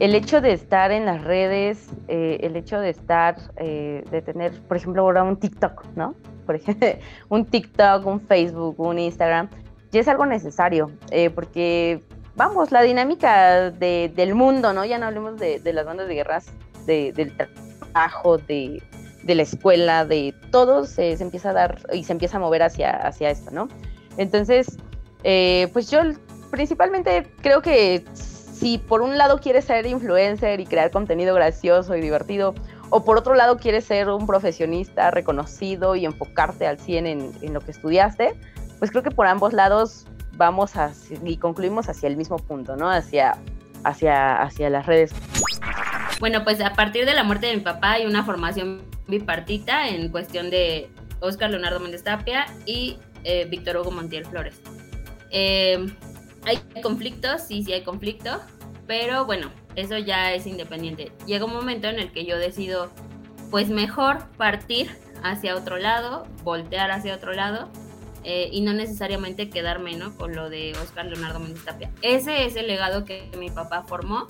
el hecho de estar en las redes, eh, el hecho de estar, eh, de tener, por ejemplo, ahora un TikTok, ¿no? Por ejemplo, un TikTok, un Facebook, un Instagram, ya es algo necesario, eh, porque, vamos, la dinámica del mundo, ¿no? Ya no hablemos de, las bandas de guerras, del trabajo, de, la escuela, de todo se, empieza a dar y se empieza a mover hacia, hacia esto, ¿no? Entonces, pues yo principalmente creo que si por un lado quieres ser influencer y crear contenido gracioso y divertido, o por otro lado quieres ser un profesionista reconocido y enfocarte al 100 en, lo que estudiaste, pues creo que por ambos lados vamos a, y concluimos hacia el mismo punto, ¿no? Hacia, hacia, hacia las redes. Bueno, pues a partir de la muerte de mi papá hay una formación bipartita en cuestión de Oscar Leonardo Méndez Tapia y eh, Víctor Hugo Montiel Flores. Eh, hay conflictos, sí, sí hay conflicto, pero bueno, eso ya es independiente. Llega un momento en el que yo decido, pues mejor partir hacia otro lado, voltear hacia otro lado eh, y no necesariamente quedarme ¿no? con lo de Oscar Leonardo Méndez Tapia. Ese es el legado que mi papá formó.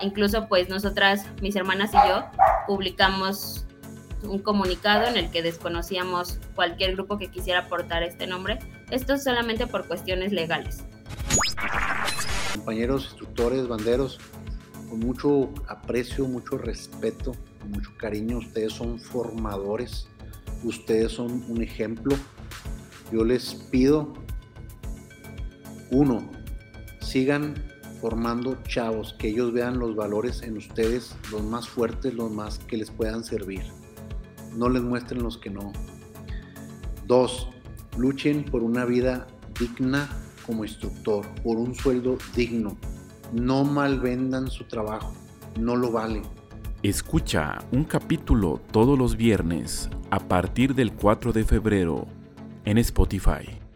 Incluso pues nosotras, mis hermanas y yo, publicamos un comunicado en el que desconocíamos cualquier grupo que quisiera aportar este nombre. Esto es solamente por cuestiones legales. Compañeros, instructores, banderos, con mucho aprecio, mucho respeto, mucho cariño, ustedes son formadores, ustedes son un ejemplo. Yo les pido, uno, sigan formando chavos, que ellos vean los valores en ustedes, los más fuertes, los más que les puedan servir. No les muestren los que no. Dos, luchen por una vida digna como instructor por un sueldo digno. No malvendan su trabajo, no lo valen. Escucha un capítulo todos los viernes a partir del 4 de febrero en Spotify.